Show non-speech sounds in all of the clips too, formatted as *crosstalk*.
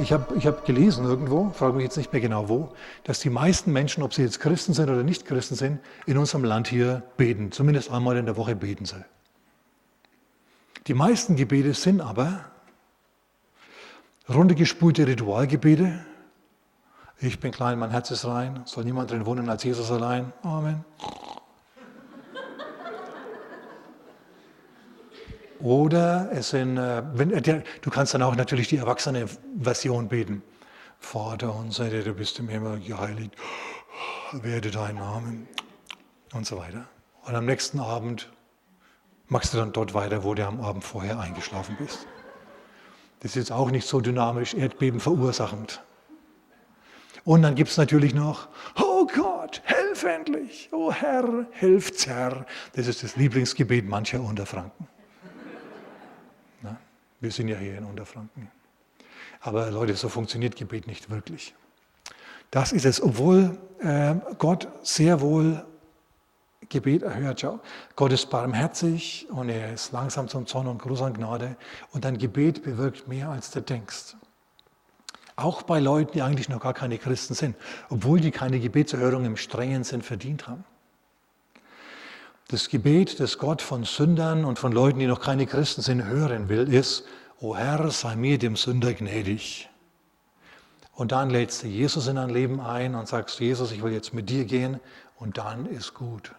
ich habe ich hab gelesen irgendwo, frage mich jetzt nicht mehr genau wo, dass die meisten Menschen, ob sie jetzt Christen sind oder nicht Christen sind, in unserem Land hier beten. Zumindest einmal in der Woche beten sie. Die meisten Gebete sind aber runtergespulte Ritualgebete. Ich bin klein, mein Herz ist rein, soll niemand drin wohnen als Jesus allein. Amen. Oder es sind, äh, wenn, äh, du kannst dann auch natürlich die erwachsene Version beten. Vater unser, der du bist im Himmel, geheiligt, werde dein Name und so weiter. Und am nächsten Abend machst du dann dort weiter, wo du am Abend vorher eingeschlafen bist. Das ist jetzt auch nicht so dynamisch, Erdbeben verursachend. Und dann gibt es natürlich noch, oh Gott, helf endlich, oh Herr, hilft's Herr. Das ist das Lieblingsgebet mancher Unterfranken. Wir sind ja hier in Unterfranken. Aber Leute, so funktioniert Gebet nicht wirklich. Das ist es, obwohl äh, Gott sehr wohl Gebet erhört. Schau, Gott ist barmherzig und er ist langsam zum Zorn und groß an Gnade. Und dein Gebet bewirkt mehr, als du denkst. Auch bei Leuten, die eigentlich noch gar keine Christen sind, obwohl die keine Gebetserhörung im strengen Sinn verdient haben. Das Gebet, das Gott von Sündern und von Leuten, die noch keine Christen sind, hören will, ist, O Herr, sei mir dem Sünder gnädig. Und dann lädst du Jesus in dein Leben ein und sagst, Jesus, ich will jetzt mit dir gehen und dann ist gut.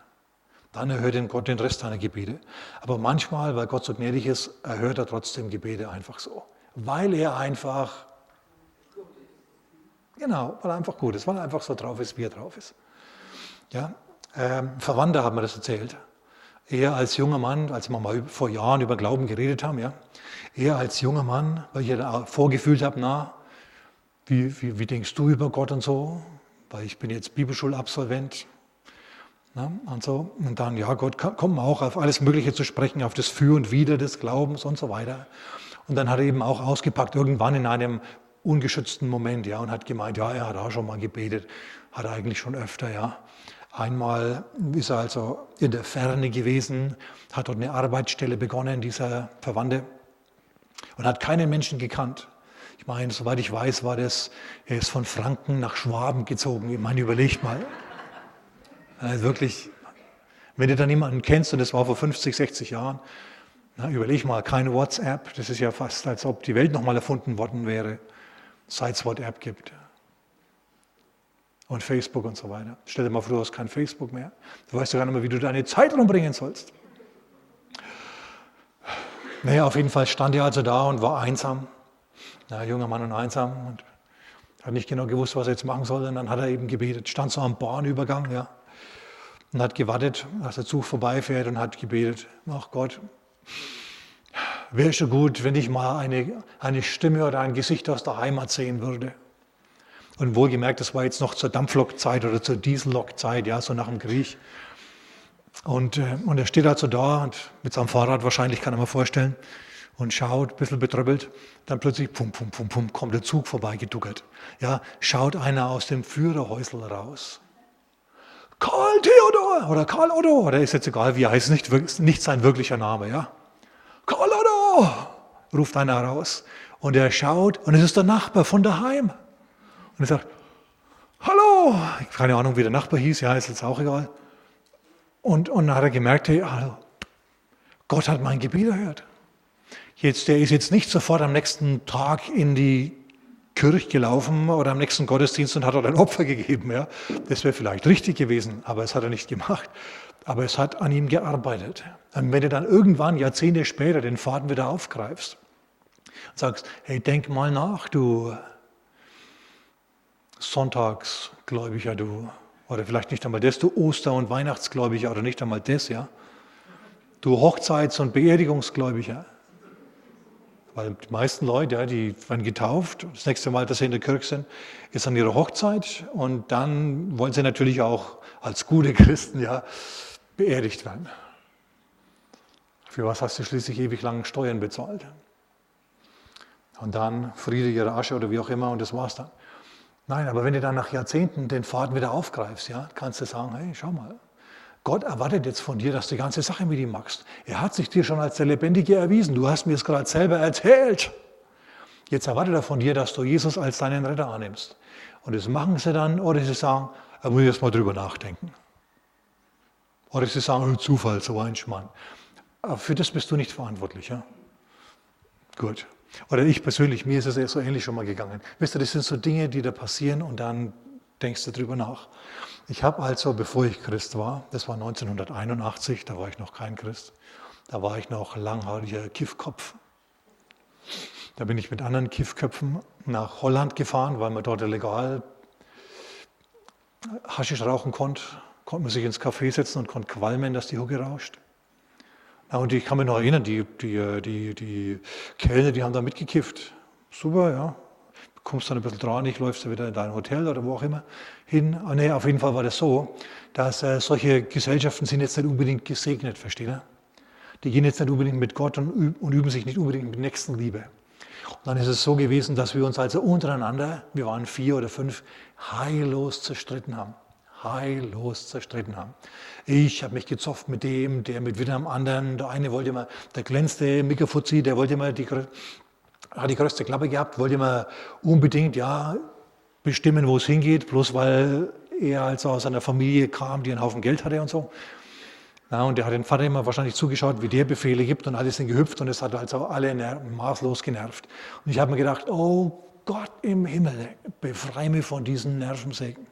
Dann erhört ihn Gott den Rest deiner Gebete. Aber manchmal, weil Gott so gnädig ist, erhört er trotzdem Gebete einfach so. Weil er einfach, genau, weil er einfach gut ist, weil er einfach so drauf ist, wie er drauf ist. Ja, ähm, Verwandte haben mir das erzählt. Er als junger Mann, als wir mal vor Jahren über Glauben geredet haben, ja, er als junger Mann, weil ich ja vorgefühlt habe, na, wie, wie, wie, denkst du über Gott und so? Weil ich bin jetzt Bibelschulabsolvent. Na, und, so. und dann, ja, Gott kommt auch auf alles Mögliche zu sprechen, auf das Für und Wider des Glaubens und so weiter. Und dann hat er eben auch ausgepackt, irgendwann in einem ungeschützten Moment, ja, und hat gemeint, ja, er hat auch schon mal gebetet, hat eigentlich schon öfter, ja. Einmal ist er also in der Ferne gewesen, hat dort eine Arbeitsstelle begonnen, dieser Verwandte, und hat keinen Menschen gekannt. Ich meine, soweit ich weiß, war das, er ist von Franken nach Schwaben gezogen. Ich meine, überlegt mal. Also wirklich, wenn du dann jemanden kennst, und das war vor 50, 60 Jahren, na, überleg mal, keine WhatsApp, das ist ja fast, als ob die Welt nochmal erfunden worden wäre, seit es WhatsApp gibt und Facebook und so weiter. Stell dir mal vor, du hast kein Facebook mehr. Du weißt ja gar nicht mehr, wie du deine Zeit rumbringen sollst. Naja, auf jeden Fall stand er also da und war einsam. Ja, junger Mann und einsam und hat nicht genau gewusst, was er jetzt machen soll. Und dann hat er eben gebetet, stand so am Bahnübergang, ja, und hat gewartet, dass der Zug vorbeifährt und hat gebetet, ach Gott, wäre schon gut, wenn ich mal eine, eine Stimme oder ein Gesicht aus der Heimat sehen würde. Und wohlgemerkt, das war jetzt noch zur Dampflokzeit oder zur Diesellokzeit, ja, so nach dem Krieg. Und, äh, und er steht also da und mit seinem Fahrrad wahrscheinlich, kann er mir vorstellen, und schaut, ein bisschen betröppelt. Dann plötzlich, pum, pum, pum, pum, kommt der Zug vorbeigeduckert. Ja, schaut einer aus dem Führerhäusl raus. Karl Theodor oder Karl Otto, oder ist jetzt egal, wie er heißt, nicht, nicht sein wirklicher Name, ja. Karl Otto, ruft einer raus. Und er schaut und es ist der Nachbar von daheim. Und er sagt, hallo, keine Ahnung, wie der Nachbar hieß, ja, ist jetzt auch egal. Und, und dann hat er gemerkt, hey, hallo, Gott hat mein Gebet erhört. Jetzt, der ist jetzt nicht sofort am nächsten Tag in die Kirche gelaufen oder am nächsten Gottesdienst und hat dort ein Opfer gegeben. Ja. Das wäre vielleicht richtig gewesen, aber es hat er nicht gemacht. Aber es hat an ihm gearbeitet. Und wenn du dann irgendwann, Jahrzehnte später, den Faden wieder aufgreifst und sagst, hey, denk mal nach, du Sonntagsgläubiger, du, oder vielleicht nicht einmal das, du Oster- und Weihnachtsgläubiger, oder nicht einmal das, ja. Du Hochzeits- und Beerdigungsgläubiger. Weil die meisten Leute, ja, die werden getauft, das nächste Mal, dass sie in der Kirche sind, ist an ihrer Hochzeit und dann wollen sie natürlich auch als gute Christen ja, beerdigt werden. Für was hast du schließlich ewig lang Steuern bezahlt? Und dann Friede ihre Asche oder wie auch immer und das war's dann. Nein, aber wenn du dann nach Jahrzehnten den Faden wieder aufgreifst, ja, kannst du sagen, hey, schau mal, Gott erwartet jetzt von dir, dass du die ganze Sache mit ihm machst. Er hat sich dir schon als der Lebendige erwiesen. Du hast mir es gerade selber erzählt. Jetzt erwartet er von dir, dass du Jesus als deinen Retter annimmst. Und das machen sie dann, oder sie sagen, da muss erst mal drüber nachdenken. Oder sie sagen, Zufall, so ein Schmann. Aber für das bist du nicht verantwortlich. Ja? Gut. Oder ich persönlich, mir ist es so ähnlich schon mal gegangen. Wisst ihr, das sind so Dinge, die da passieren und dann denkst du drüber nach. Ich habe also, bevor ich Christ war, das war 1981, da war ich noch kein Christ, da war ich noch langhaariger Kiffkopf. Da bin ich mit anderen Kiffköpfen nach Holland gefahren, weil man dort legal Haschisch rauchen konnte. Konnte man sich ins Café setzen und konnte qualmen, dass die Hucke rauscht. Ja, und ich kann mich noch erinnern, die, die, die, die Kellner, die haben da mitgekifft. Super, ja. Du kommst dann ein bisschen dran, ich läufst du wieder in dein Hotel oder wo auch immer hin. Ah, nee, auf jeden Fall war das so, dass äh, solche Gesellschaften sind jetzt nicht unbedingt gesegnet, versteht ihr? Die gehen jetzt nicht unbedingt mit Gott und, und üben sich nicht unbedingt mit Nächstenliebe. Und dann ist es so gewesen, dass wir uns also untereinander, wir waren vier oder fünf, heillos zerstritten haben heillos zerstritten haben. Ich habe mich gezofft mit dem, der mit wieder einem anderen. Der eine wollte immer, der glänzte Mikrofuzzi, der wollte immer die, hat die größte Klappe gehabt, wollte immer unbedingt ja bestimmen, wo es hingeht, bloß weil er also aus einer Familie kam, die einen Haufen Geld hatte und so. Na, und der hat den Vater immer wahrscheinlich zugeschaut, wie der Befehle gibt und alles sind gehüpft und es hat also alle maßlos genervt. Und ich habe mir gedacht, oh Gott im Himmel, befreie mich von diesen Nervensägen.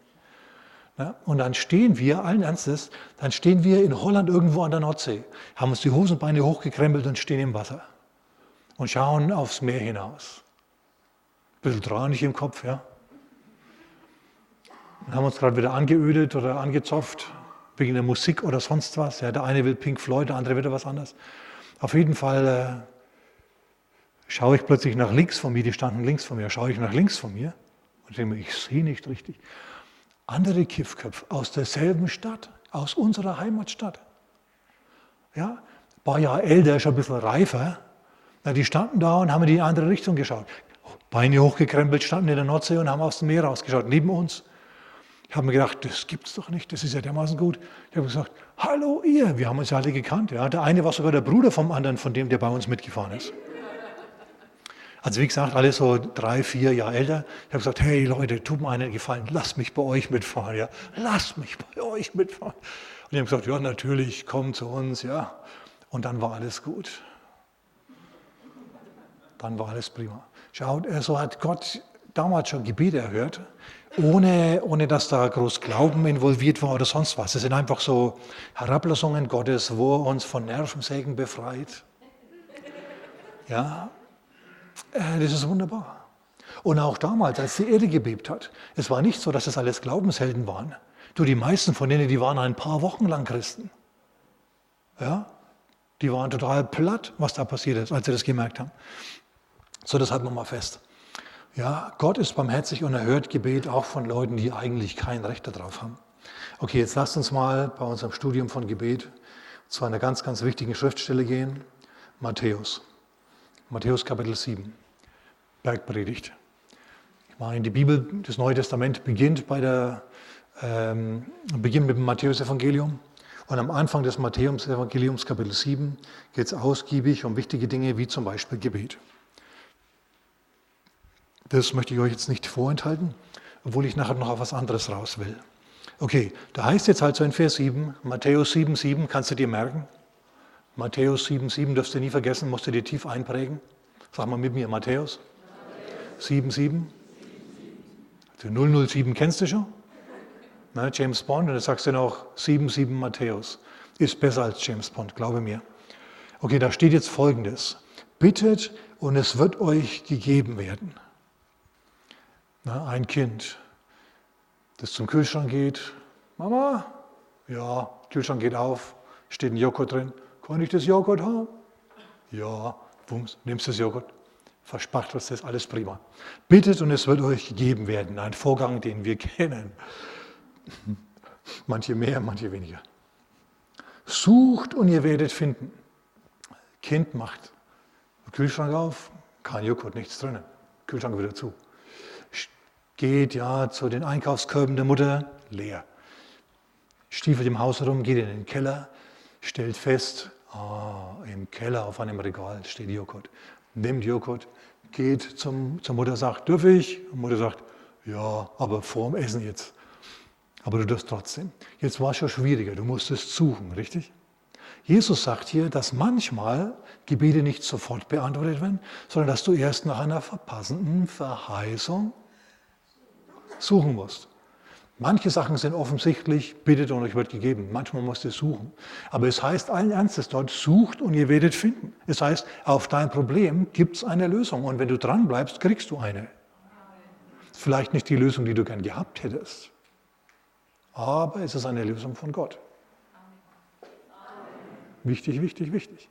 Ja, und dann stehen wir, allen Ernstes, dann stehen wir in Holland irgendwo an der Nordsee, haben uns die Hosenbeine hochgekrempelt und stehen im Wasser und schauen aufs Meer hinaus. Ein bisschen traurig im Kopf, ja. Und haben uns gerade wieder angeödet oder angezopft, wegen der Musik oder sonst was. Ja, der eine will Pink Floyd, der andere wieder was anderes. Auf jeden Fall äh, schaue ich plötzlich nach links von mir, die standen links von mir, schaue ich nach links von mir und denke mir, ich sehe nicht richtig andere Kiffköpfe aus derselben Stadt, aus unserer Heimatstadt. Ja, ein paar Jahre älter, schon ein bisschen reifer. Na, die standen da und haben in die andere Richtung geschaut. Beine hochgekrempelt, standen in der Nordsee und haben aus dem Meer rausgeschaut, neben uns. Ich habe mir gedacht, das gibt's doch nicht, das ist ja dermaßen gut. Ich habe gesagt, hallo ihr, wir haben uns ja alle gekannt. Ja. Der eine war sogar der Bruder vom anderen, von dem, der bei uns mitgefahren ist. Also wie gesagt, alle so drei, vier Jahre älter. Ich habe gesagt, hey Leute, tut mir einen Gefallen, lasst mich bei euch mitfahren, ja. Lasst mich bei euch mitfahren. Und die haben gesagt, ja natürlich, komm zu uns, ja. Und dann war alles gut. Dann war alles prima. Schaut, so also hat Gott damals schon Gebete erhört, ohne, ohne dass da groß Glauben involviert war oder sonst was. Es sind einfach so Herablassungen Gottes, wo er uns von Nervensägen befreit. Ja, das ist wunderbar. Und auch damals, als die Erde gebebt hat, es war nicht so, dass es alles Glaubenshelden waren. Du, die meisten von denen, die waren ein paar Wochen lang Christen. Ja, die waren total platt, was da passiert ist, als sie das gemerkt haben. So, das halten wir mal fest. Ja, Gott ist barmherzig und erhört Gebet auch von Leuten, die eigentlich kein Recht darauf haben. Okay, jetzt lasst uns mal bei unserem Studium von Gebet zu einer ganz, ganz wichtigen Schriftstelle gehen. Matthäus. Matthäus Kapitel 7, Bergpredigt. Ich meine, die Bibel, das Neue Testament beginnt, bei der, ähm, beginnt mit dem Matthäus-Evangelium. Und am Anfang des Matthäus-Evangeliums, Kapitel 7, geht es ausgiebig um wichtige Dinge wie zum Beispiel Gebet. Das möchte ich euch jetzt nicht vorenthalten, obwohl ich nachher noch auf was anderes raus will. Okay, da heißt jetzt halt so in Vers 7, Matthäus 7, 7, kannst du dir merken? Matthäus 7, 7 dürft ihr nie vergessen, musst du dir tief einprägen. Sag mal mit mir, Matthäus 7, 7. Also 007 kennst du schon? Na, James Bond, und dann sagst du noch 7, 7 Matthäus. Ist besser als James Bond, glaube mir. Okay, da steht jetzt folgendes. Bittet und es wird euch gegeben werden. Na, ein Kind, das zum Kühlschrank geht. Mama, ja, Kühlschrank geht auf, steht ein Joghurt drin. Kann ich das Joghurt haben? Ja, bums, nimmst das Joghurt, verspachtelst das, alles prima. Bittet und es wird euch gegeben werden. Ein Vorgang, den wir kennen. Manche mehr, manche weniger. Sucht und ihr werdet finden. Kind macht Kühlschrank auf, kein Joghurt, nichts drinnen. Kühlschrank wieder zu. Geht ja zu den Einkaufskörben der Mutter, leer. Stiefelt im Haus herum, geht in den Keller, stellt fest, Ah, im Keller auf einem Regal steht Joghurt. Nimmt Joghurt, geht zum, zur Mutter, sagt, dürfe ich? Und Mutter sagt, ja, aber vor dem Essen jetzt. Aber du darfst trotzdem. Jetzt war es schon schwieriger, du musstest suchen, richtig? Jesus sagt hier, dass manchmal Gebete nicht sofort beantwortet werden, sondern dass du erst nach einer verpassenden Verheißung suchen musst. Manche Sachen sind offensichtlich, bittet und euch wird gegeben. Manchmal musst du suchen. Aber es heißt allen Ernstes dort, sucht und ihr werdet finden. Es heißt, auf dein Problem gibt es eine Lösung. Und wenn du dran bleibst, kriegst du eine. Vielleicht nicht die Lösung, die du gern gehabt hättest. Aber es ist eine Lösung von Gott. Wichtig, wichtig, wichtig.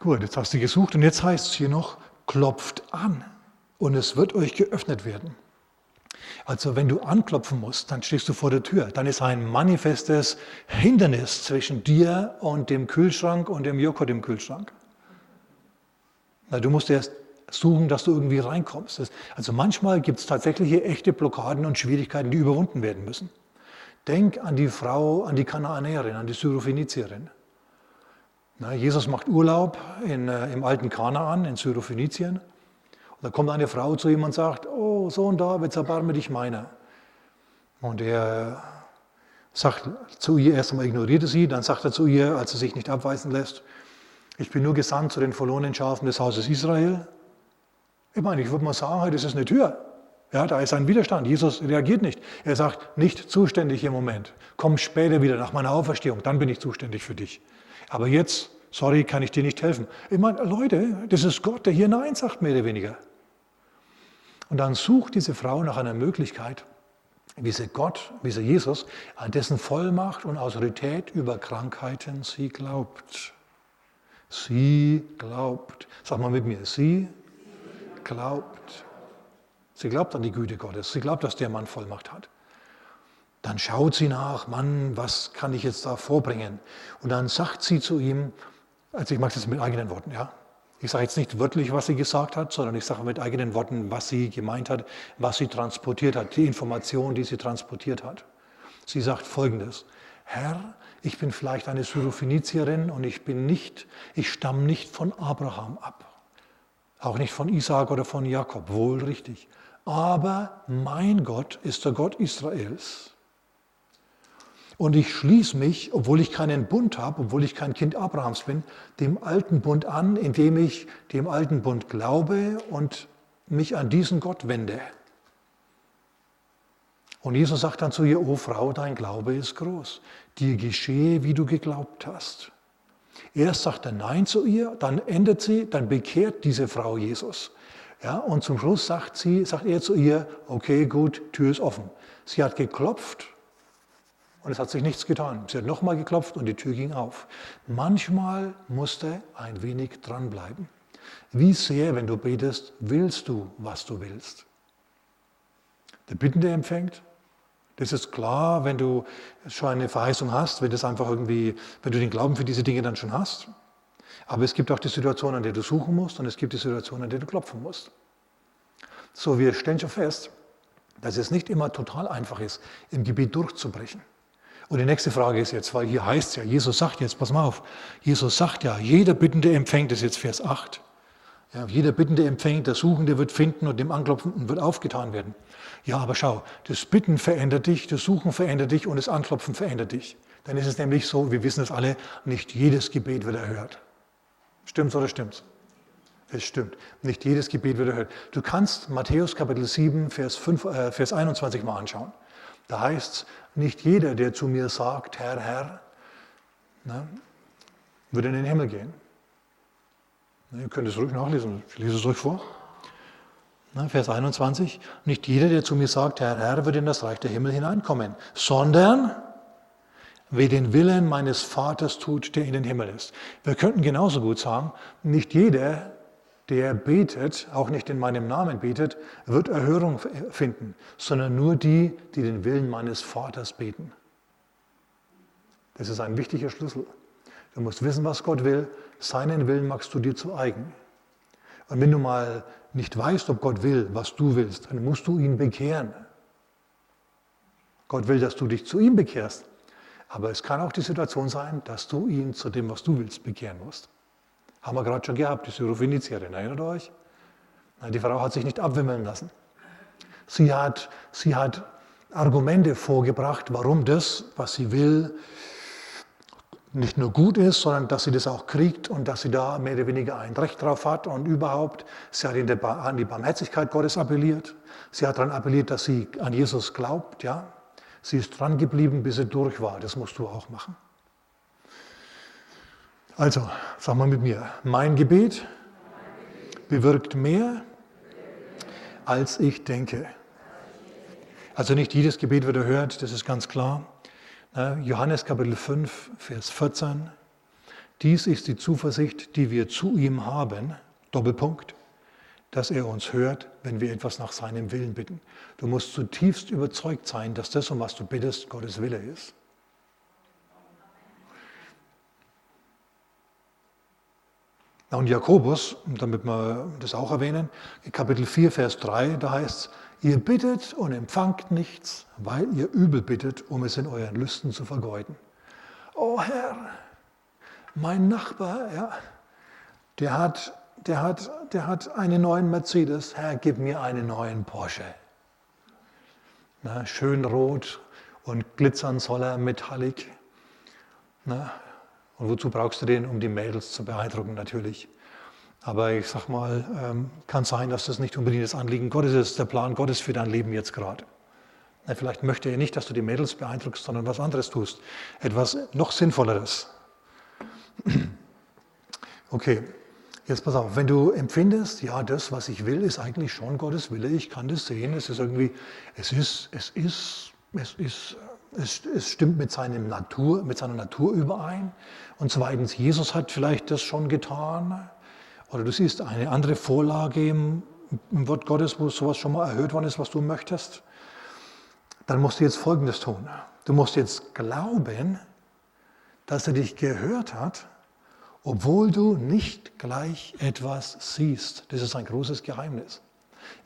Gut, jetzt hast du gesucht und jetzt heißt es hier noch, klopft an und es wird euch geöffnet werden. Also wenn du anklopfen musst, dann stehst du vor der Tür. Dann ist ein manifestes Hindernis zwischen dir und dem Kühlschrank und dem Joghurt im Kühlschrank. Na, du musst erst suchen, dass du irgendwie reinkommst. Also manchmal gibt es tatsächlich echte Blockaden und Schwierigkeiten, die überwunden werden müssen. Denk an die Frau, an die Kanaanäerin, an die Syrophenizierin. Na, Jesus macht Urlaub in, äh, im alten Kanaan in Syrophenizien. Und da kommt eine Frau zu ihm und sagt, oh Sohn Davids, erbarme dich meiner. Und er sagt zu ihr, erst einmal ignorierte sie, dann sagt er zu ihr, als er sich nicht abweisen lässt, ich bin nur gesandt zu den verlorenen Schafen des Hauses Israel. Ich meine, ich würde mal sagen, das ist eine Tür. Ja, da ist ein Widerstand. Jesus reagiert nicht. Er sagt, nicht zuständig im Moment. Komm später wieder nach meiner Auferstehung, dann bin ich zuständig für dich. Aber jetzt, sorry, kann ich dir nicht helfen. Ich meine, Leute, das ist Gott, der hier Nein sagt, mehr oder weniger. Und dann sucht diese Frau nach einer Möglichkeit, wie sie Gott, wie sie Jesus, an dessen Vollmacht und Autorität über Krankheiten sie glaubt. Sie glaubt. Sag mal mit mir, sie glaubt. Sie glaubt an die Güte Gottes. Sie glaubt, dass der Mann Vollmacht hat. Dann schaut sie nach, Mann, was kann ich jetzt da vorbringen? Und dann sagt sie zu ihm, also ich mache das mit eigenen Worten, ja. Ich sage jetzt nicht wörtlich, was sie gesagt hat, sondern ich sage mit eigenen Worten, was sie gemeint hat, was sie transportiert hat, die Information, die sie transportiert hat. Sie sagt folgendes, Herr, ich bin vielleicht eine Syrophenizierin und ich bin nicht, ich stamme nicht von Abraham ab. Auch nicht von Isaac oder von Jakob, wohl richtig. Aber mein Gott ist der Gott Israels. Und ich schließe mich, obwohl ich keinen Bund habe, obwohl ich kein Kind Abrahams bin, dem alten Bund an, indem ich dem alten Bund glaube und mich an diesen Gott wende. Und Jesus sagt dann zu ihr, O Frau, dein Glaube ist groß. Dir geschehe, wie du geglaubt hast. Erst sagt er Nein zu ihr, dann ändert sie, dann bekehrt diese Frau Jesus. Ja, und zum Schluss sagt, sie, sagt er zu ihr, okay, gut, Tür ist offen. Sie hat geklopft und es hat sich nichts getan. Sie hat nochmal geklopft und die Tür ging auf. Manchmal musste ein wenig dranbleiben. Wie sehr, wenn du betest, willst du, was du willst? Der Bittende empfängt. Das ist klar, wenn du schon eine Verheißung hast, wenn, das einfach irgendwie, wenn du den Glauben für diese Dinge dann schon hast. Aber es gibt auch die Situation, an der du suchen musst und es gibt die Situation, an der du klopfen musst. So, wir stellen schon fest, dass es nicht immer total einfach ist, im Gebet durchzubrechen. Und die nächste Frage ist jetzt, weil hier heißt es ja, Jesus sagt jetzt, pass mal auf, Jesus sagt ja, jeder Bittende empfängt, das ist jetzt Vers 8. Ja, jeder Bittende empfängt, der Suchende wird finden und dem Anklopfenden wird aufgetan werden. Ja, aber schau, das Bitten verändert dich, das Suchen verändert dich und das Anklopfen verändert dich. Dann ist es nämlich so, wir wissen es alle, nicht jedes Gebet wird erhört. Stimmt's oder stimmt's? Es stimmt. Nicht jedes Gebet wird erhört. Du kannst Matthäus Kapitel 7, Vers, 5, äh, Vers 21 mal anschauen. Da heißt es, nicht jeder, der zu mir sagt, Herr, Herr, ne, wird in den Himmel gehen. Ne, ihr könnt es ruhig nachlesen, ich lese es euch vor. Ne, Vers 21, nicht jeder, der zu mir sagt, Herr, Herr, wird in das Reich der Himmel hineinkommen, sondern wer den Willen meines Vaters tut, der in den Himmel ist. Wir könnten genauso gut sagen, nicht jeder, der betet, auch nicht in meinem Namen betet, wird Erhörung finden, sondern nur die, die den Willen meines Vaters beten. Das ist ein wichtiger Schlüssel. Du musst wissen, was Gott will. Seinen Willen machst du dir zu eigen. Und wenn du mal nicht weißt, ob Gott will, was du willst, dann musst du ihn bekehren. Gott will, dass du dich zu ihm bekehrst. Aber es kann auch die Situation sein, dass du ihn zu dem, was du willst, bekehren musst. Haben wir gerade schon gehabt, die Syrophenizierin, erinnert euch? Die Frau hat sich nicht abwimmeln lassen. Sie hat, sie hat Argumente vorgebracht, warum das, was sie will, nicht nur gut ist, sondern dass sie das auch kriegt und dass sie da mehr oder weniger ein Recht drauf hat und überhaupt. Sie hat an die Barmherzigkeit Gottes appelliert. Sie hat daran appelliert, dass sie an Jesus glaubt. Ja, sie ist dran geblieben, bis sie durch war. Das musst du auch machen. Also, sag mal mit mir: Mein Gebet bewirkt mehr, als ich denke. Also nicht jedes Gebet wird erhört, das ist ganz klar. Johannes Kapitel 5, Vers 14. Dies ist die Zuversicht, die wir zu ihm haben, Doppelpunkt, dass er uns hört, wenn wir etwas nach seinem Willen bitten. Du musst zutiefst überzeugt sein, dass das, um was du bittest, Gottes Wille ist. Und Jakobus, damit wir das auch erwähnen, Kapitel 4, Vers 3, da heißt es, Ihr bittet und empfangt nichts, weil ihr übel bittet, um es in euren Lüsten zu vergeuden. Oh Herr, mein Nachbar, ja, der hat, der hat, der hat einen neuen Mercedes. Herr, gib mir einen neuen Porsche. Na, schön rot und glitzern soll er metallic. Na, und wozu brauchst du den? Um die Mädels zu beeindrucken natürlich. Aber ich sag mal, ähm, kann sein, dass das nicht unbedingt das Anliegen Gottes ist, der Plan Gottes für dein Leben jetzt gerade. Vielleicht möchte er nicht, dass du die Mädels beeindruckst, sondern was anderes tust. Etwas noch Sinnvolleres. *clears throat* Okay, jetzt pass auf, wenn du empfindest, ja, das, was ich will, ist eigentlich schon Gottes Wille, ich kann das sehen, es ist irgendwie, es ist, es ist, es ist, es, es stimmt mit, seinem Natur, mit seiner Natur überein. Und zweitens, Jesus hat vielleicht das schon getan. Oder du siehst eine andere Vorlage im, im Wort Gottes, wo sowas schon mal erhöht worden ist, was du möchtest. Dann musst du jetzt Folgendes tun. Du musst jetzt glauben, dass er dich gehört hat, obwohl du nicht gleich etwas siehst. Das ist ein großes Geheimnis.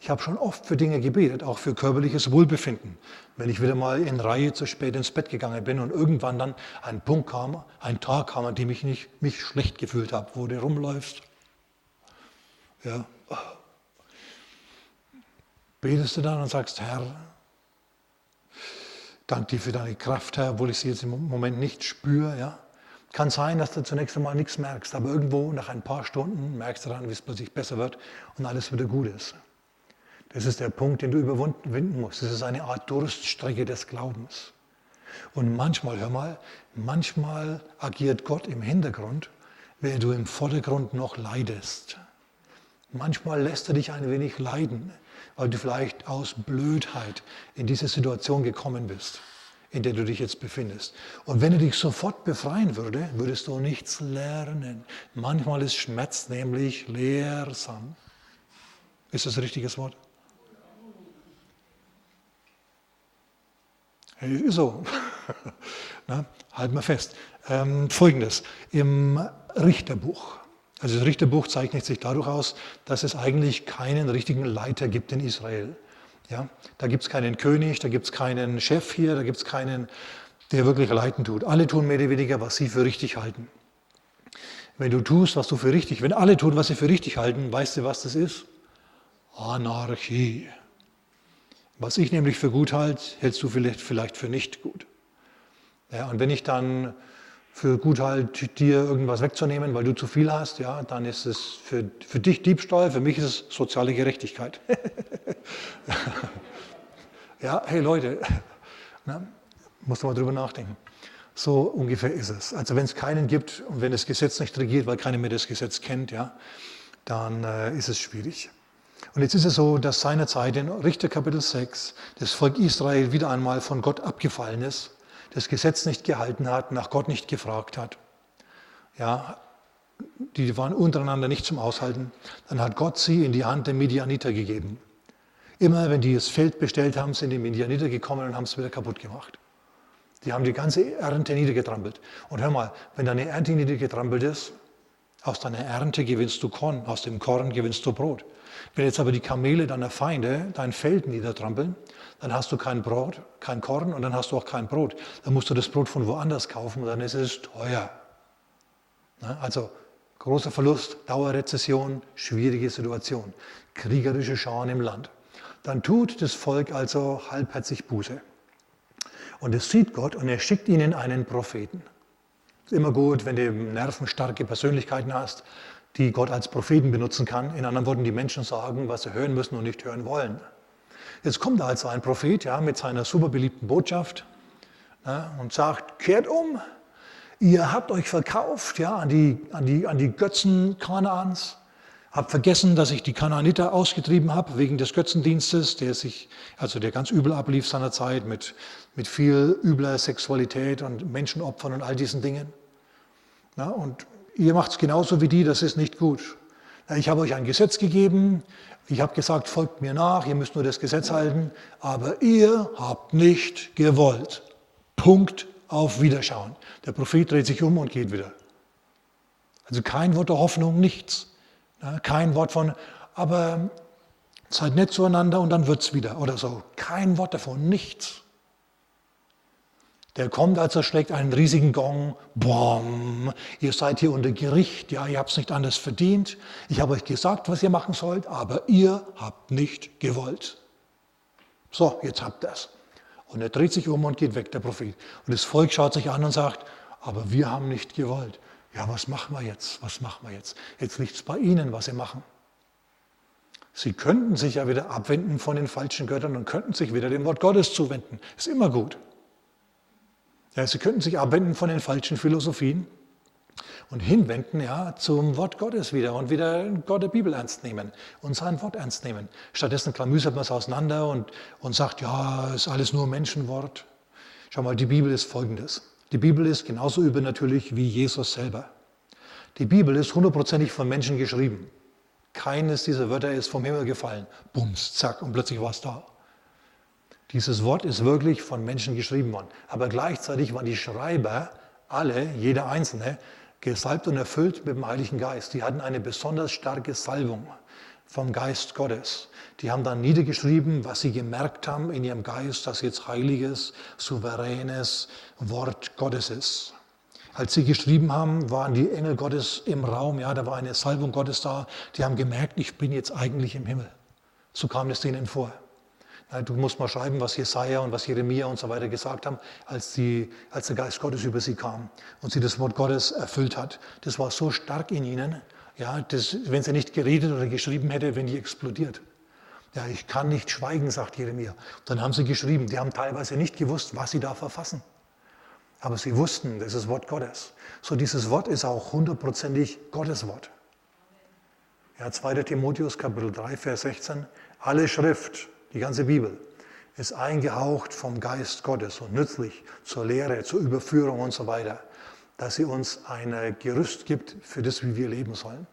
Ich habe schon oft für Dinge gebetet, auch für körperliches Wohlbefinden. Wenn ich wieder mal in Reihe zu spät ins Bett gegangen bin und irgendwann dann ein Punkt kam, ein Tag kam, an dem ich nicht, mich schlecht gefühlt habe, wo du rumläufst ja. Betest du dann und sagst, Herr, danke dir für deine Kraft, Herr, obwohl ich sie jetzt im Moment nicht spüre. Ja. Kann sein, dass du zunächst einmal nichts merkst, aber irgendwo nach ein paar Stunden merkst du dann, wie es plötzlich besser wird und alles wieder gut ist. Das ist der Punkt, den du überwinden musst. Das ist eine Art Durststrecke des Glaubens. Und manchmal, hör mal, manchmal agiert Gott im Hintergrund, während du im Vordergrund noch leidest. Manchmal lässt er dich ein wenig leiden, weil du vielleicht aus Blödheit in diese Situation gekommen bist, in der du dich jetzt befindest. Und wenn er dich sofort befreien würde, würdest du nichts lernen. Manchmal ist Schmerz nämlich lehrsam. Ist das ein richtiges Wort? So. *laughs* Na, halt mal fest. Ähm, Folgendes. Im Richterbuch, also das Richterbuch zeichnet sich dadurch aus, dass es eigentlich keinen richtigen Leiter gibt in Israel. Ja, da gibt es keinen König, da gibt es keinen Chef hier, da gibt es keinen, der wirklich leiten tut. Alle tun mehr oder weniger, was sie für richtig halten. Wenn du tust, was du für richtig, wenn alle tun, was sie für richtig halten, weißt du, was das ist? Anarchie. Was ich nämlich für gut halte, hältst du vielleicht, vielleicht für nicht gut. Ja, und wenn ich dann für gut halt, dir irgendwas wegzunehmen, weil du zu viel hast, ja, dann ist es für, für dich Diebstahl, für mich ist es soziale Gerechtigkeit. *laughs* ja, hey Leute, *laughs* na, musst du mal drüber nachdenken. So ungefähr ist es. Also wenn es keinen gibt und wenn das Gesetz nicht regiert, weil keiner mehr das Gesetz kennt, ja, dann äh, ist es schwierig. Und jetzt ist es so, dass seinerzeit in Richter Kapitel 6 das Volk Israel wieder einmal von Gott abgefallen ist das Gesetz nicht gehalten hat, nach Gott nicht gefragt hat. Ja, die waren untereinander nicht zum Aushalten. Dann hat Gott sie in die Hand der Medianiter gegeben. Immer wenn die das Feld bestellt haben, sind die Medianiter gekommen und haben es wieder kaputt gemacht. Die haben die ganze Ernte niedergetrampelt. Und hör mal, wenn deine Ernte niedergetrampelt ist, aus deiner Ernte gewinnst du Korn, aus dem Korn gewinnst du Brot. Wenn jetzt aber die Kamele deiner Feinde dein Feld niedertrampeln, dann hast du kein Brot, kein Korn und dann hast du auch kein Brot. Dann musst du das Brot von woanders kaufen und dann ist es teuer. Also Großer Verlust, Dauerrezession, schwierige Situation, kriegerische Scharen im Land. Dann tut das Volk also halbherzig Buße. Und es sieht Gott und er schickt ihnen einen Propheten. Ist immer gut, wenn du nervenstarke Persönlichkeiten hast, die Gott als Propheten benutzen kann. In anderen Worten, die Menschen sagen, was sie hören müssen und nicht hören wollen. Jetzt kommt also ein Prophet ja, mit seiner super beliebten Botschaft ja, und sagt, kehrt um, ihr habt euch verkauft ja, an, die, an, die, an die Götzen Kanaans, habt vergessen, dass ich die Kanaaniter ausgetrieben habe wegen des Götzendienstes, der sich, also der ganz übel ablief seinerzeit mit, mit viel übler Sexualität und Menschenopfern und all diesen Dingen. Ja, und ihr macht es genauso wie die, das ist nicht gut. Ich habe euch ein Gesetz gegeben, ich habe gesagt, folgt mir nach, ihr müsst nur das Gesetz halten, aber ihr habt nicht gewollt. Punkt auf Wiederschauen. Der Prophet dreht sich um und geht wieder. Also kein Wort der Hoffnung, nichts. Kein Wort von, aber seid nett zueinander und dann wird es wieder oder so. Kein Wort davon, nichts. Der kommt also, schlägt einen riesigen Gong. Boom, ihr seid hier unter Gericht. Ja, ihr habt es nicht anders verdient. Ich habe euch gesagt, was ihr machen sollt, aber ihr habt nicht gewollt. So, jetzt habt ihr es. Und er dreht sich um und geht weg, der Prophet. Und das Volk schaut sich an und sagt, aber wir haben nicht gewollt. Ja, was machen wir jetzt? Was machen wir jetzt? Jetzt liegt es bei Ihnen, was Sie machen. Sie könnten sich ja wieder abwenden von den falschen Göttern und könnten sich wieder dem Wort Gottes zuwenden. Ist immer gut. Ja, sie könnten sich abwenden von den falschen Philosophien und hinwenden ja, zum Wort Gottes wieder und wieder Gott der Bibel ernst nehmen und sein Wort ernst nehmen. Stattdessen klamüsert man es auseinander und, und sagt, ja, ist alles nur Menschenwort. Schau mal, die Bibel ist folgendes. Die Bibel ist genauso übernatürlich wie Jesus selber. Die Bibel ist hundertprozentig von Menschen geschrieben. Keines dieser Wörter ist vom Himmel gefallen. Bums, zack, und plötzlich war es da. Dieses Wort ist wirklich von Menschen geschrieben worden. Aber gleichzeitig waren die Schreiber, alle, jeder Einzelne, gesalbt und erfüllt mit dem Heiligen Geist. Die hatten eine besonders starke Salbung vom Geist Gottes. Die haben dann niedergeschrieben, was sie gemerkt haben in ihrem Geist, dass jetzt heiliges, souveränes Wort Gottes ist. Als sie geschrieben haben, waren die Engel Gottes im Raum, ja, da war eine Salbung Gottes da. Die haben gemerkt, ich bin jetzt eigentlich im Himmel. So kam es denen vor. Du musst mal schreiben, was Jesaja und was Jeremia und so weiter gesagt haben, als, die, als der Geist Gottes über sie kam und sie das Wort Gottes erfüllt hat. Das war so stark in ihnen, ja, das, wenn sie nicht geredet oder geschrieben hätte, wenn die explodiert. Ja, ich kann nicht schweigen, sagt Jeremia. Dann haben sie geschrieben. Die haben teilweise nicht gewusst, was sie da verfassen. Aber sie wussten, das ist Wort Gottes. So dieses Wort ist auch hundertprozentig Gottes Wort. Ja, 2. Timotheus Kapitel 3, Vers 16. Alle Schrift, die ganze Bibel, ist eingehaucht vom Geist Gottes und nützlich zur Lehre, zur Überführung und so weiter dass sie uns ein Gerüst gibt für das, wie wir leben sollen.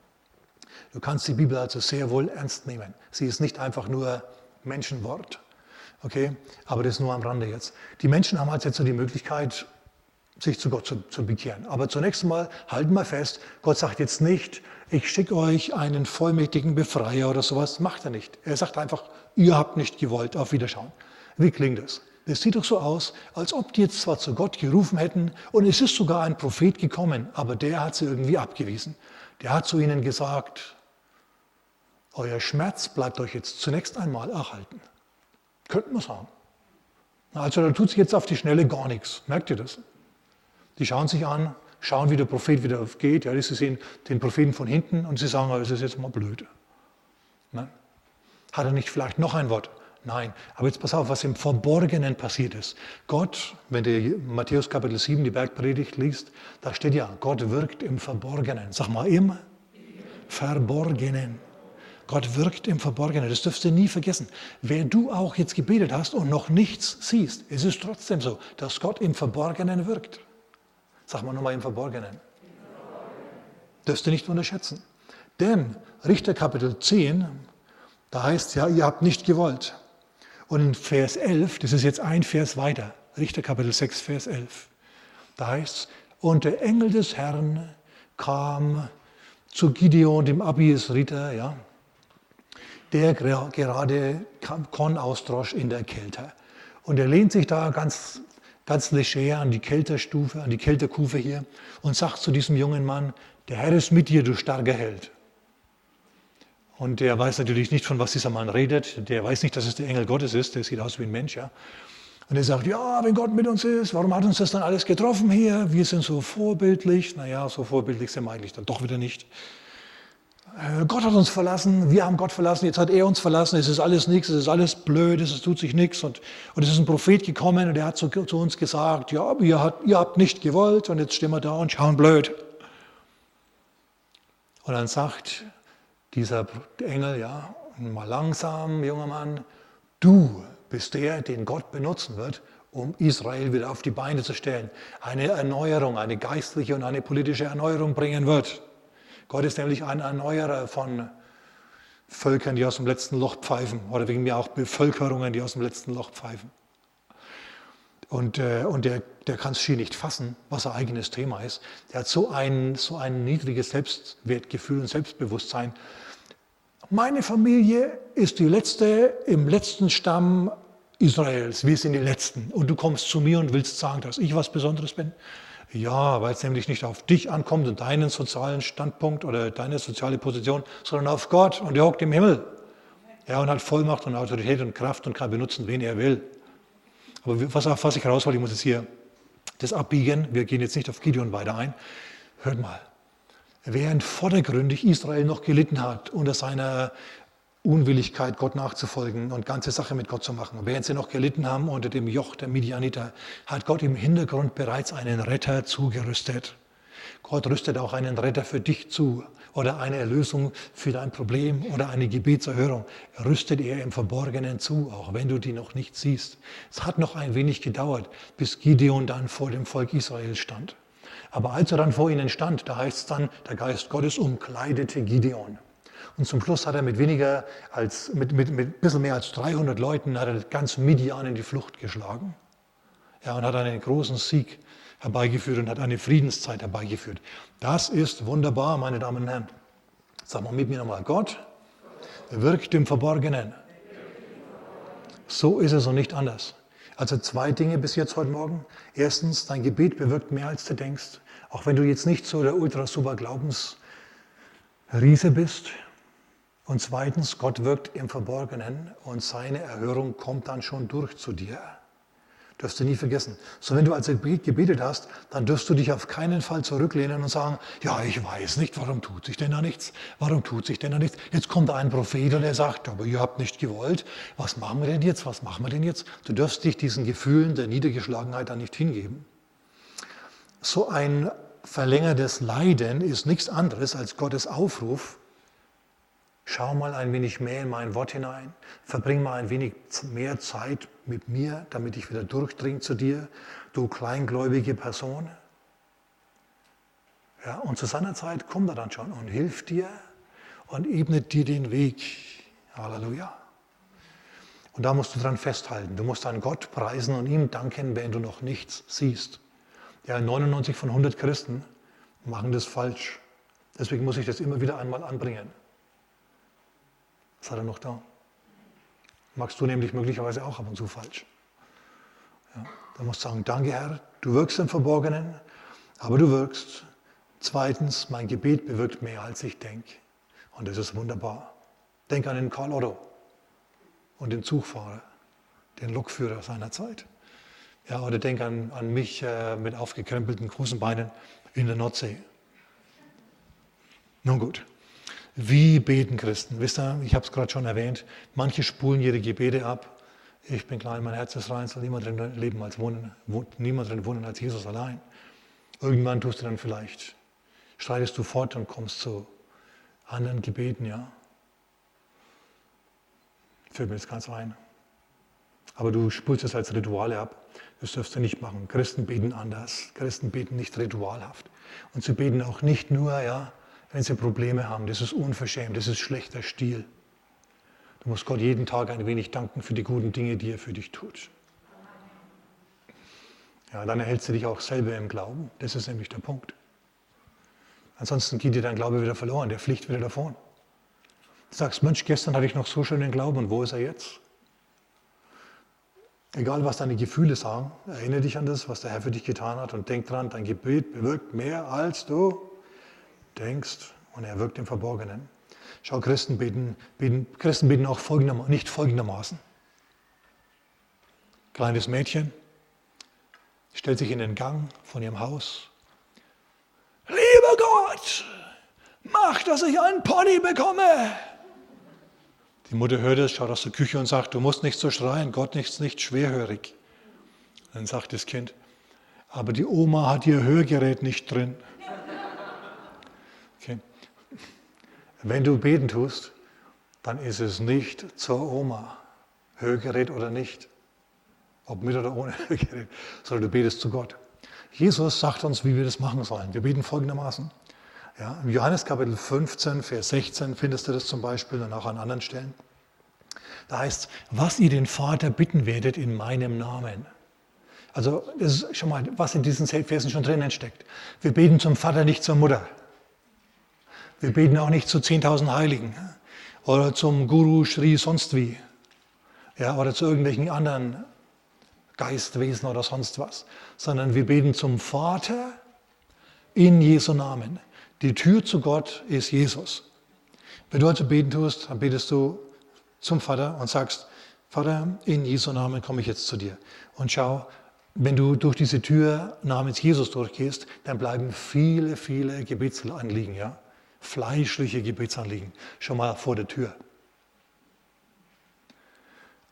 Du kannst die Bibel also sehr wohl ernst nehmen. Sie ist nicht einfach nur Menschenwort. Okay? Aber das nur am Rande jetzt. Die Menschen haben halt jetzt so die Möglichkeit, sich zu Gott zu, zu bekehren. Aber zunächst mal halten wir fest, Gott sagt jetzt nicht, ich schicke euch einen vollmächtigen Befreier oder sowas. Macht er nicht. Er sagt einfach, ihr habt nicht gewollt, auf Wiederschauen. Wie klingt das? Es sieht doch so aus, als ob die jetzt zwar zu Gott gerufen hätten und es ist sogar ein Prophet gekommen, aber der hat sie irgendwie abgewiesen. Der hat zu ihnen gesagt, euer Schmerz bleibt euch jetzt zunächst einmal erhalten. Könnten wir sagen. Also da tut sich jetzt auf die Schnelle gar nichts. Merkt ihr das? Die schauen sich an, schauen, wie der Prophet wieder geht. Ja, sie sehen den Propheten von hinten und sie sagen, es ist jetzt mal blöd. Hat er nicht vielleicht noch ein Wort? Nein, aber jetzt pass auf, was im Verborgenen passiert ist. Gott, wenn du Matthäus Kapitel 7, die Bergpredigt liest, da steht ja, Gott wirkt im Verborgenen. Sag mal, im Verborgenen. Gott wirkt im Verborgenen. Das dürfst du nie vergessen. Wer du auch jetzt gebetet hast und noch nichts siehst, es ist trotzdem so, dass Gott im Verborgenen wirkt. Sag mal nochmal im Verborgenen. Dürfst du nicht unterschätzen. Denn Richter Kapitel 10, da heißt ja, ihr habt nicht gewollt. Und in Vers 11, das ist jetzt ein Vers weiter, Richter Kapitel 6, Vers 11, da heißt es, und der Engel des Herrn kam zu Gideon, dem Abiesriter, ja, der gerade Korn ausdrosch in der Kälte. Und er lehnt sich da ganz, ganz leger an die Kälterstufe, an die Kälterkufe hier und sagt zu diesem jungen Mann, der Herr ist mit dir, du starker Held. Und der weiß natürlich nicht, von was dieser Mann redet. Der weiß nicht, dass es der Engel Gottes ist. Der sieht aus wie ein Mensch. Ja. Und er sagt, ja, wenn Gott mit uns ist, warum hat uns das dann alles getroffen hier? Wir sind so vorbildlich. Naja, so vorbildlich sind wir eigentlich dann doch wieder nicht. Äh, Gott hat uns verlassen, wir haben Gott verlassen, jetzt hat er uns verlassen, es ist alles nichts, es ist alles blöd, es tut sich nichts. Und, und es ist ein Prophet gekommen und er hat zu, zu uns gesagt, ja, ihr habt, ihr habt nicht gewollt und jetzt stehen wir da und schauen blöd. Und dann sagt dieser Engel, ja, mal langsam, junger Mann, du bist der, den Gott benutzen wird, um Israel wieder auf die Beine zu stellen. Eine Erneuerung, eine geistliche und eine politische Erneuerung bringen wird. Gott ist nämlich ein Erneuerer von Völkern, die aus dem letzten Loch pfeifen, oder wegen mir auch Bevölkerungen, die aus dem letzten Loch pfeifen. Und, äh, und der, der kann es schier nicht fassen, was sein eigenes Thema ist. Der hat so ein, so ein niedriges Selbstwertgefühl und Selbstbewusstsein. Meine Familie ist die letzte im letzten Stamm Israels. Wir sind die Letzten. Und du kommst zu mir und willst sagen, dass ich was Besonderes bin. Ja, weil es nämlich nicht auf dich ankommt und deinen sozialen Standpunkt oder deine soziale Position, sondern auf Gott und er hockt im Himmel. Ja, und hat Vollmacht und Autorität und Kraft und kann benutzen, wen er will. Aber was, was ich heraus wollte, ich muss jetzt hier das abbiegen. Wir gehen jetzt nicht auf Gideon weiter ein. Hört mal. Während vordergründig Israel noch gelitten hat unter seiner Unwilligkeit, Gott nachzufolgen und ganze Sache mit Gott zu machen. Während sie noch gelitten haben unter dem Joch der Midianiter, hat Gott im Hintergrund bereits einen Retter zugerüstet. Gott rüstet auch einen Retter für dich zu oder eine Erlösung für dein Problem oder eine Gebetserhörung. Rüstet er im Verborgenen zu, auch wenn du die noch nicht siehst. Es hat noch ein wenig gedauert, bis Gideon dann vor dem Volk Israel stand. Aber als er dann vor ihnen stand, da heißt es dann, der Geist Gottes umkleidete Gideon. Und zum Schluss hat er mit weniger als, mit, mit, mit ein bisschen mehr als 300 Leuten, hat er ganz Midian in die Flucht geschlagen. Ja, und hat einen großen Sieg herbeigeführt und hat eine Friedenszeit herbeigeführt. Das ist wunderbar, meine Damen und Herren. Sag mal mit mir nochmal, Gott wirkt im Verborgenen. So ist es und nicht anders. Also zwei Dinge bis jetzt heute Morgen. Erstens, dein Gebet bewirkt mehr, als du denkst. Auch wenn du jetzt nicht so der ultra-super Glaubensriese bist. Und zweitens, Gott wirkt im Verborgenen und seine Erhörung kommt dann schon durch zu dir. Dürfst du nie vergessen. So, wenn du also gebetet hast, dann dürfst du dich auf keinen Fall zurücklehnen und sagen, ja, ich weiß nicht, warum tut sich denn da nichts? Warum tut sich denn da nichts? Jetzt kommt ein Prophet und er sagt, aber ihr habt nicht gewollt. Was machen wir denn jetzt? Was machen wir denn jetzt? Du dürfst dich diesen Gefühlen der Niedergeschlagenheit dann nicht hingeben. So ein verlängertes Leiden ist nichts anderes als Gottes Aufruf, Schau mal ein wenig mehr in mein Wort hinein. Verbring mal ein wenig mehr Zeit mit mir, damit ich wieder durchdringe zu dir, du kleingläubige Person. Ja, und zu seiner Zeit kommt er dann schon und hilft dir und ebnet dir den Weg. Halleluja. Und da musst du dran festhalten. Du musst an Gott preisen und ihm danken, wenn du noch nichts siehst. Ja, 99 von 100 Christen machen das falsch. Deswegen muss ich das immer wieder einmal anbringen. Was hat er noch da? Magst du nämlich möglicherweise auch ab und zu falsch. Ja, da musst du sagen, danke Herr, du wirkst im Verborgenen, aber du wirkst. Zweitens, mein Gebet bewirkt mehr, als ich denke. Und das ist wunderbar. Denk an den Karl Otto und den Zugfahrer, den Lokführer seiner Zeit. Ja, oder denk an, an mich äh, mit aufgekrempelten großen Beinen in der Nordsee. Nun gut. Wie beten Christen? Wisst ihr, ich habe es gerade schon erwähnt, manche spulen ihre Gebete ab. Ich bin klein, mein Herz ist rein, soll niemand drin leben als wohnen, niemand drin wohnen als Jesus allein. Irgendwann tust du dann vielleicht, streitest du fort und kommst zu anderen Gebeten, ja. Fällt mir jetzt ganz ein. Aber du spulst es als Rituale ab. Das darfst du nicht machen. Christen beten anders. Christen beten nicht ritualhaft. Und sie beten auch nicht nur, ja, wenn sie Probleme haben. Das ist unverschämt, das ist schlechter Stil. Du musst Gott jeden Tag ein wenig danken für die guten Dinge, die er für dich tut. Ja, dann erhältst du dich auch selber im Glauben. Das ist nämlich der Punkt. Ansonsten geht dir dein Glaube wieder verloren, der fliegt wieder davon. Du sagst, Mensch, gestern hatte ich noch so schönen Glauben und wo ist er jetzt? Egal, was deine Gefühle sagen, erinnere dich an das, was der Herr für dich getan hat und denk dran, dein Gebet bewirkt mehr, als du denkst und er wirkt im Verborgenen. Schau, Christen beten, beten, Christen beten auch folgenderma nicht folgendermaßen. Kleines Mädchen stellt sich in den Gang von ihrem Haus. Lieber Gott, mach, dass ich einen Pony bekomme. Die Mutter hört es, schaut aus der Küche und sagt, du musst nicht so schreien, Gott ist nicht schwerhörig. Dann sagt das Kind, aber die Oma hat ihr Hörgerät nicht drin. Okay. Wenn du beten tust, dann ist es nicht zur Oma, Hörgerät oder nicht, ob mit oder ohne *laughs* Hörgerät, sondern du betest zu Gott. Jesus sagt uns, wie wir das machen sollen. Wir beten folgendermaßen. Ja, Im Johannes Kapitel 15, Vers 16 findest du das zum Beispiel und auch an anderen Stellen. Da heißt was ihr den Vater bitten werdet in meinem Namen. Also das ist schon mal, was in diesen Versen schon drinnen steckt. Wir beten zum Vater, nicht zur Mutter. Wir beten auch nicht zu 10.000 Heiligen oder zum Guru Shri sonst wie ja, oder zu irgendwelchen anderen Geistwesen oder sonst was, sondern wir beten zum Vater in Jesu Namen. Die Tür zu Gott ist Jesus. Wenn du also beten tust, dann betest du zum Vater und sagst, Vater, in Jesu Namen komme ich jetzt zu dir. Und schau, wenn du durch diese Tür namens Jesus durchgehst, dann bleiben viele, viele Gebetsanliegen, ja? Fleischliche Gebetsanliegen, schon mal vor der Tür.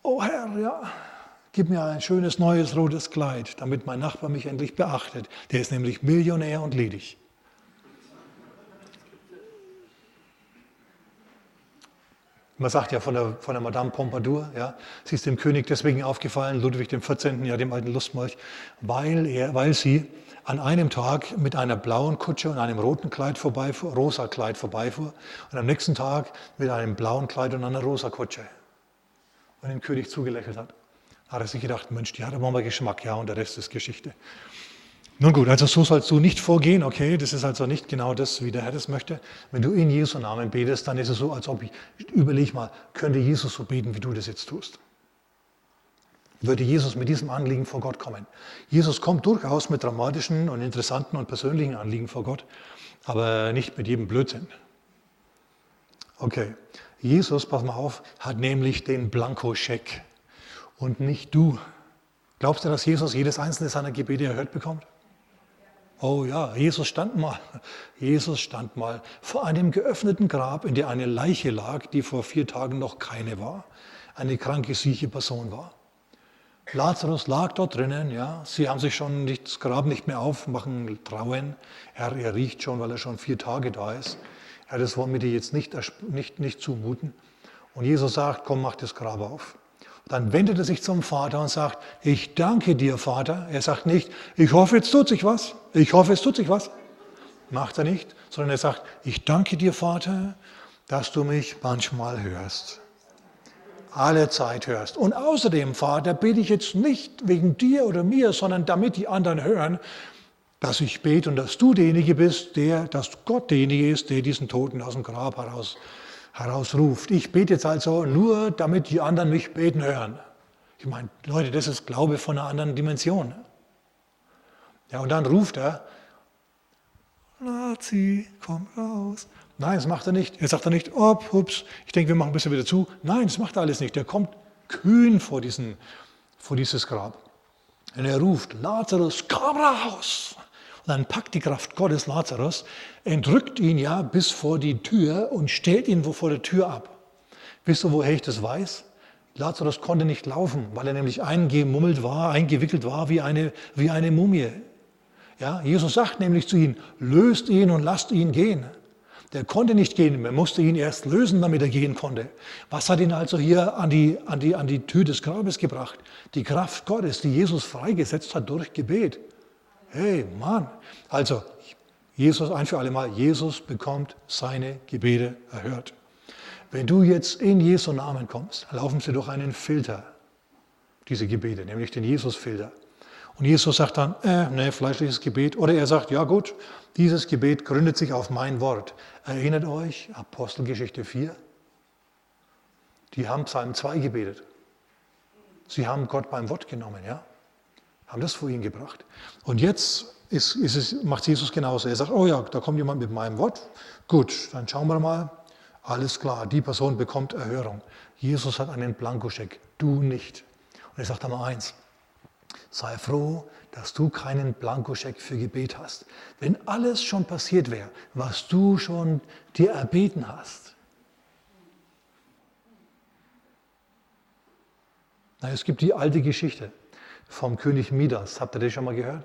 Oh Herr, ja, gib mir ein schönes neues rotes Kleid, damit mein Nachbar mich endlich beachtet. Der ist nämlich Millionär und ledig. Man sagt ja von der, von der Madame Pompadour, ja, sie ist dem König deswegen aufgefallen, Ludwig XIV., ja, dem alten Lustmolch, weil, er, weil sie an einem Tag mit einer blauen Kutsche und einem roten Kleid vorbeifuhr, rosa Kleid vorbeifuhr und am nächsten Tag mit einem blauen Kleid und einer rosa Kutsche und dem König zugelächelt hat. Hat er sich gedacht, Mensch, die hat aber mal Geschmack, ja, und der Rest ist Geschichte. Nun gut, also so sollst du nicht vorgehen, okay? Das ist also nicht genau das, wie der Herr das möchte. Wenn du in Jesu Namen betest, dann ist es so, als ob ich, überleg mal, könnte Jesus so beten, wie du das jetzt tust? Würde Jesus mit diesem Anliegen vor Gott kommen? Jesus kommt durchaus mit dramatischen und interessanten und persönlichen Anliegen vor Gott, aber nicht mit jedem Blödsinn. Okay, Jesus, pass mal auf, hat nämlich den Blankoscheck und nicht du. Glaubst du, dass Jesus jedes einzelne seiner Gebete erhört bekommt? Oh ja, Jesus stand mal, Jesus stand mal vor einem geöffneten Grab, in dem eine Leiche lag, die vor vier Tagen noch keine war, eine kranke, sieche Person war. Lazarus lag dort drinnen, ja. Sie haben sich schon nicht, das Grab nicht mehr aufmachen trauen. Er, er riecht schon, weil er schon vier Tage da ist. Ja, das wollen wir dir jetzt nicht, nicht, nicht zumuten. Und Jesus sagt, komm, mach das Grab auf. Dann wendet er sich zum Vater und sagt, ich danke dir, Vater. Er sagt nicht, ich hoffe, jetzt tut sich was. Ich hoffe, es tut sich was. Macht er nicht, sondern er sagt, ich danke dir, Vater, dass du mich manchmal hörst. Alle Zeit hörst. Und außerdem, Vater, bete ich jetzt nicht wegen dir oder mir, sondern damit die anderen hören, dass ich bete und dass du derjenige bist, der, dass Gott derjenige ist, der diesen Toten aus dem Grab heraus herausruft. Ich bete jetzt also nur, damit die anderen mich beten hören. Ich meine, Leute, das ist Glaube von einer anderen Dimension. Ja, und dann ruft er, Nazi, komm raus. Nein, das macht er nicht. Er sagt er nicht, ob, ups, ich denke, wir machen ein bisschen wieder zu. Nein, das macht er alles nicht. Er kommt kühn vor, diesen, vor dieses Grab. Und er ruft, Lazarus, komm raus. Und dann packt die Kraft Gottes Lazarus, entrückt ihn ja bis vor die Tür und stellt ihn vor der Tür ab. Wisst ihr, woher ich das weiß? Lazarus konnte nicht laufen, weil er nämlich eingemummelt war, eingewickelt war wie eine, wie eine Mumie. Ja, Jesus sagt nämlich zu ihm, löst ihn und lasst ihn gehen. Der konnte nicht gehen, man musste ihn erst lösen, damit er gehen konnte. Was hat ihn also hier an die, an die, an die Tür des Grabes gebracht? Die Kraft Gottes, die Jesus freigesetzt hat durch Gebet. Hey, Mann. Also, Jesus ein für alle Mal, Jesus bekommt seine Gebete erhört. Wenn du jetzt in Jesu Namen kommst, laufen sie durch einen Filter, diese Gebete, nämlich den Jesus-Filter. Und Jesus sagt dann, äh, ne, fleischliches Gebet. Oder er sagt, ja gut, dieses Gebet gründet sich auf mein Wort. Erinnert euch, Apostelgeschichte 4, die haben Psalm 2 gebetet. Sie haben Gott beim Wort genommen, ja haben das vor ihn gebracht. Und jetzt ist, ist es, macht Jesus genauso. Er sagt, oh ja, da kommt jemand mit meinem Wort. Gut, dann schauen wir mal. Alles klar, die Person bekommt Erhörung. Jesus hat einen Blankoscheck, du nicht. Und er sagt einmal eins, sei froh, dass du keinen Blankoscheck für Gebet hast. Wenn alles schon passiert wäre, was du schon dir erbeten hast. Na, es gibt die alte Geschichte vom König Midas. Habt ihr das schon mal gehört?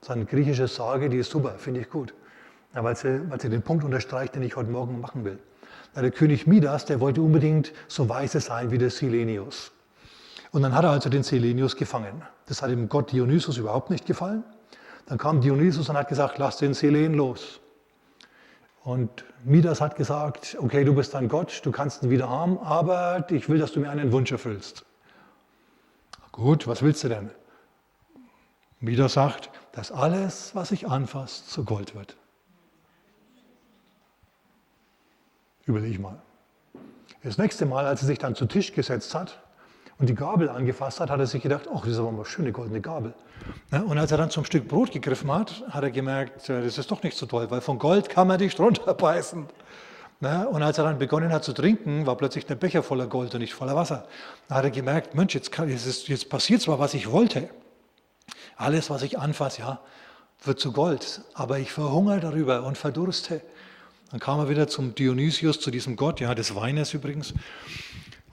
Das ist eine griechische Sage, die ist super, finde ich gut. Ja, weil, sie, weil sie den Punkt unterstreicht, den ich heute Morgen machen will. Ja, der König Midas, der wollte unbedingt so weise sein wie der Silenius. Und dann hat er also den Selenius gefangen. Das hat dem Gott Dionysus überhaupt nicht gefallen. Dann kam Dionysus und hat gesagt, lass den Selen los. Und Midas hat gesagt, okay, du bist ein Gott, du kannst ihn wieder haben, aber ich will, dass du mir einen Wunsch erfüllst. Gut, was willst du denn? Midas sagt, dass alles, was ich anfasse, zu Gold wird. Überleg mal. Das nächste Mal, als er sich dann zu Tisch gesetzt hat, und die Gabel angefasst hat, hat er sich gedacht, ach, das ist aber eine schöne goldene Gabel. Und als er dann zum Stück Brot gegriffen hat, hat er gemerkt, äh, das ist doch nicht so toll, weil von Gold kann man nicht *laughs* runterbeißen. Und als er dann begonnen hat zu trinken, war plötzlich der Becher voller Gold und nicht voller Wasser. Da hat er gemerkt, Mensch, jetzt, kann, jetzt, jetzt passiert zwar, was ich wollte. Alles, was ich anfasse, ja, wird zu Gold. Aber ich verhungere darüber und verdurste. Dann kam er wieder zum Dionysius, zu diesem Gott, ja, des Weines übrigens.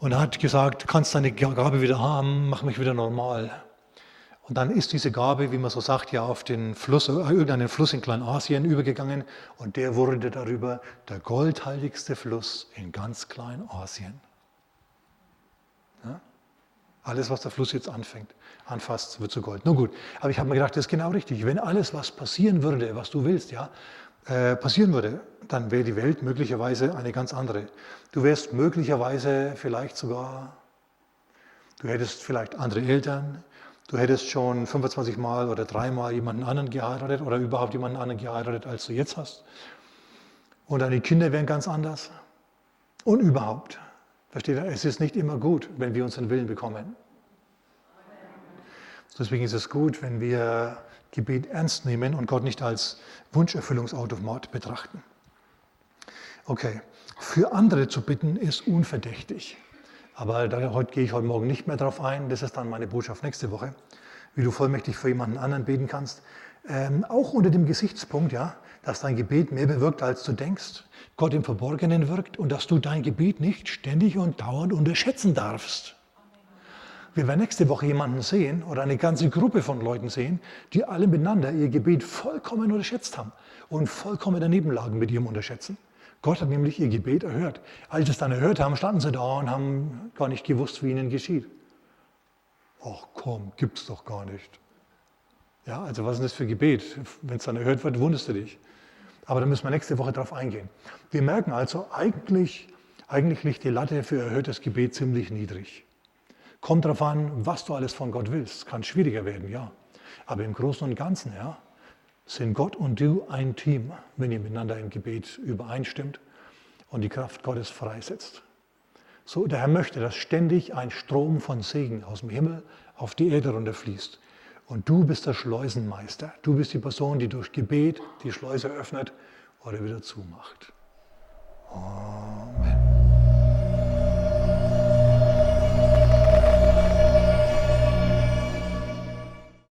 Und hat gesagt, kannst deine Gabe wieder haben, mach mich wieder normal. Und dann ist diese Gabe, wie man so sagt, ja auf den Fluss, äh, irgendeinen Fluss in Kleinasien übergegangen und der wurde darüber der goldhaltigste Fluss in ganz Kleinasien. Ja? Alles, was der Fluss jetzt anfängt, anfasst, wird zu Gold. Nun gut, aber ich habe mir gedacht, das ist genau richtig. Wenn alles, was passieren würde, was du willst, ja, äh, passieren würde, dann wäre die Welt möglicherweise eine ganz andere. Du wärst möglicherweise vielleicht sogar, du hättest vielleicht andere Eltern, du hättest schon 25 Mal oder dreimal jemanden anderen geheiratet oder überhaupt jemanden anderen geheiratet, als du jetzt hast. Und deine Kinder wären ganz anders. Und überhaupt, versteht ihr, es ist nicht immer gut, wenn wir unseren Willen bekommen. Deswegen ist es gut, wenn wir Gebet ernst nehmen und Gott nicht als Wunscherfüllungsautomat betrachten. Okay, für andere zu bitten ist unverdächtig. Aber da, heute gehe ich heute Morgen nicht mehr darauf ein. Das ist dann meine Botschaft nächste Woche, wie du vollmächtig für jemanden anderen beten kannst. Ähm, auch unter dem Gesichtspunkt, ja, dass dein Gebet mehr bewirkt, als du denkst, Gott im Verborgenen wirkt und dass du dein Gebet nicht ständig und dauernd unterschätzen darfst. Wir werden nächste Woche jemanden sehen oder eine ganze Gruppe von Leuten sehen, die alle miteinander ihr Gebet vollkommen unterschätzt haben und vollkommen daneben lagen mit ihrem Unterschätzen. Gott hat nämlich ihr Gebet erhört. Als sie es dann erhört haben, standen sie da und haben gar nicht gewusst, wie ihnen geschieht. Ach komm, gibt's doch gar nicht. Ja, also was ist das für Gebet? Wenn es dann erhört wird, wunderst du dich. Aber da müssen wir nächste Woche drauf eingehen. Wir merken also, eigentlich, eigentlich liegt die Latte für erhörtes Gebet ziemlich niedrig. Kommt darauf an, was du alles von Gott willst. Kann schwieriger werden, ja. Aber im Großen und Ganzen, ja, sind Gott und du ein Team, wenn ihr miteinander im Gebet übereinstimmt und die Kraft Gottes freisetzt. So, der Herr möchte, dass ständig ein Strom von Segen aus dem Himmel auf die Erde runterfließt. Und du bist der Schleusenmeister. Du bist die Person, die durch Gebet die Schleuse öffnet oder wieder zumacht. Amen.